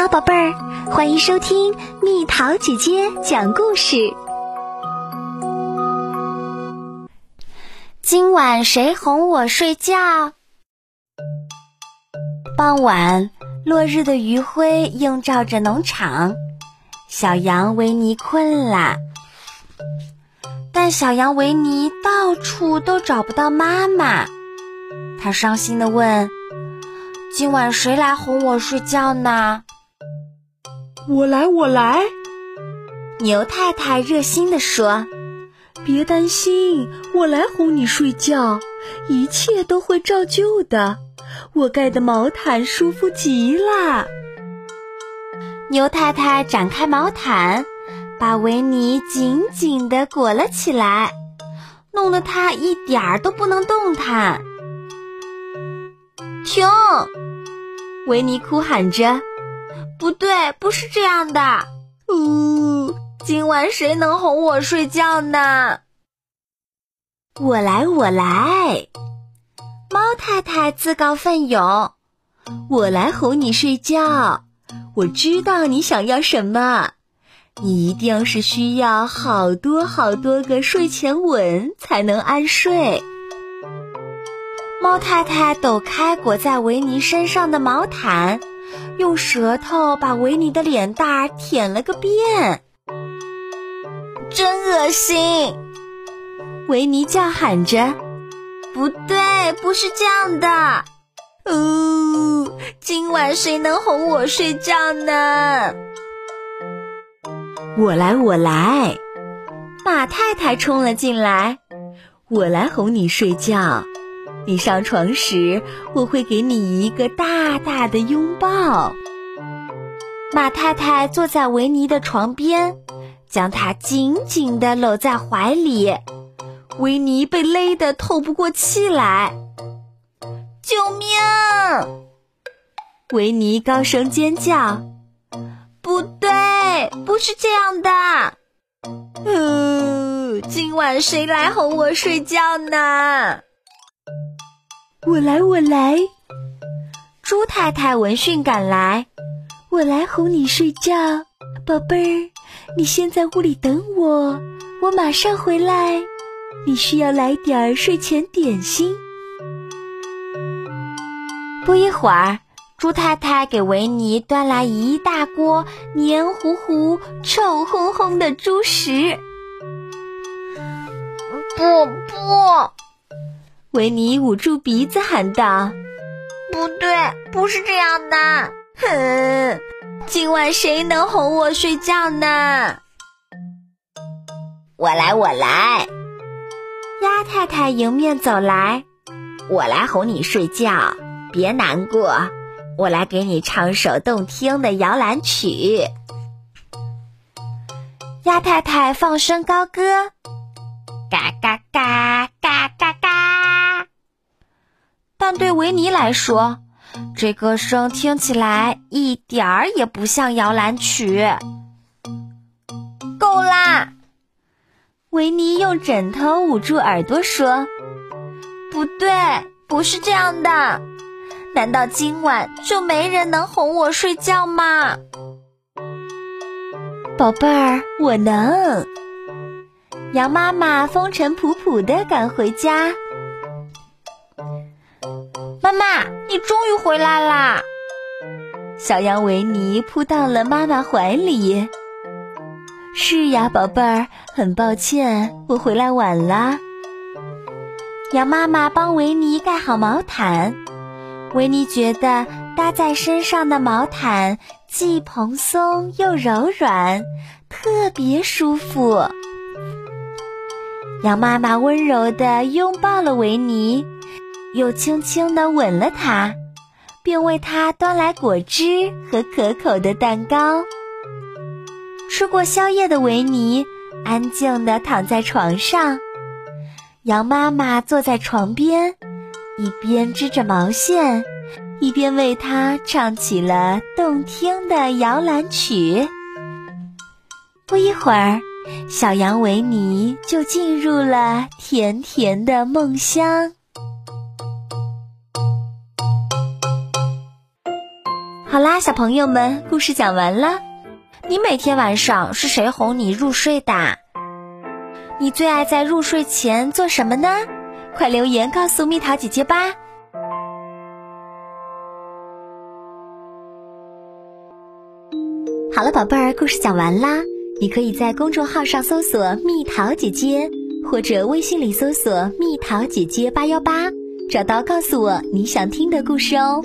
好，宝贝儿，欢迎收听蜜桃姐姐讲故事。今晚谁哄我睡觉？傍晚，落日的余晖映照着农场，小羊维尼困了，但小羊维尼到处都找不到妈妈，他伤心的问：“今晚谁来哄我睡觉呢？”我来，我来。牛太太热心地说：“别担心，我来哄你睡觉，一切都会照旧的。我盖的毛毯舒服极了。”牛太太展开毛毯，把维尼紧紧地裹了起来，弄得他一点儿都不能动弹。停！维尼哭喊着。不对，不是这样的。呜，今晚谁能哄我睡觉呢？我来，我来。猫太太自告奋勇，我来哄你睡觉。我知道你想要什么，你一定是需要好多好多个睡前吻才能安睡。猫太太抖开裹在维尼身上的毛毯。用舌头把维尼的脸蛋舔了个遍，真恶心！维尼叫喊着：“不对，不是这样的。”呜，今晚谁能哄我睡觉呢？我来，我来！马太太冲了进来，我来哄你睡觉。你上床时，我会给你一个大大的拥抱。马太太坐在维尼的床边，将他紧紧地搂在怀里。维尼被勒得透不过气来，救命！维尼高声尖叫：“不对，不是这样的！嗯，今晚谁来哄我睡觉呢？”我来，我来。猪太太闻讯赶来，我来哄你睡觉，宝贝儿。你先在屋里等我，我马上回来。你需要来点儿睡前点心。不一会儿，猪太太给维尼端来一大锅黏糊糊、臭烘烘的猪食。不不。维尼捂住鼻子喊道：“不对，不是这样的！哼，今晚谁能哄我睡觉呢？”我来，我来。鸭太太迎面走来，我来哄你睡觉，别难过。我来给你唱首动听的摇篮曲。鸭太太放声高歌：“嘎嘎嘎，嘎嘎对维尼来说，这歌声听起来一点儿也不像摇篮曲。够啦！维尼用枕头捂住耳朵说：“不对，不是这样的。难道今晚就没人能哄我睡觉吗？”宝贝儿，我能。羊妈妈风尘仆仆的赶回家。妈，你终于回来啦！小羊维尼扑到了妈妈怀里。是呀，宝贝儿，很抱歉，我回来晚了。羊妈妈帮维尼盖好毛毯，维尼觉得搭在身上的毛毯既蓬松又柔软，特别舒服。羊妈妈温柔地拥抱了维尼。又轻轻地吻了他，并为他端来果汁和可口的蛋糕。吃过宵夜的维尼安静地躺在床上，羊妈妈坐在床边，一边织着毛线，一边为他唱起了动听的摇篮曲。不一会儿，小羊维尼就进入了甜甜的梦乡。好啦，小朋友们，故事讲完了。你每天晚上是谁哄你入睡的？你最爱在入睡前做什么呢？快留言告诉蜜桃姐姐吧。好了，宝贝儿，故事讲完啦。你可以在公众号上搜索“蜜桃姐姐”，或者微信里搜索“蜜桃姐姐八幺八”，找到告诉我你想听的故事哦。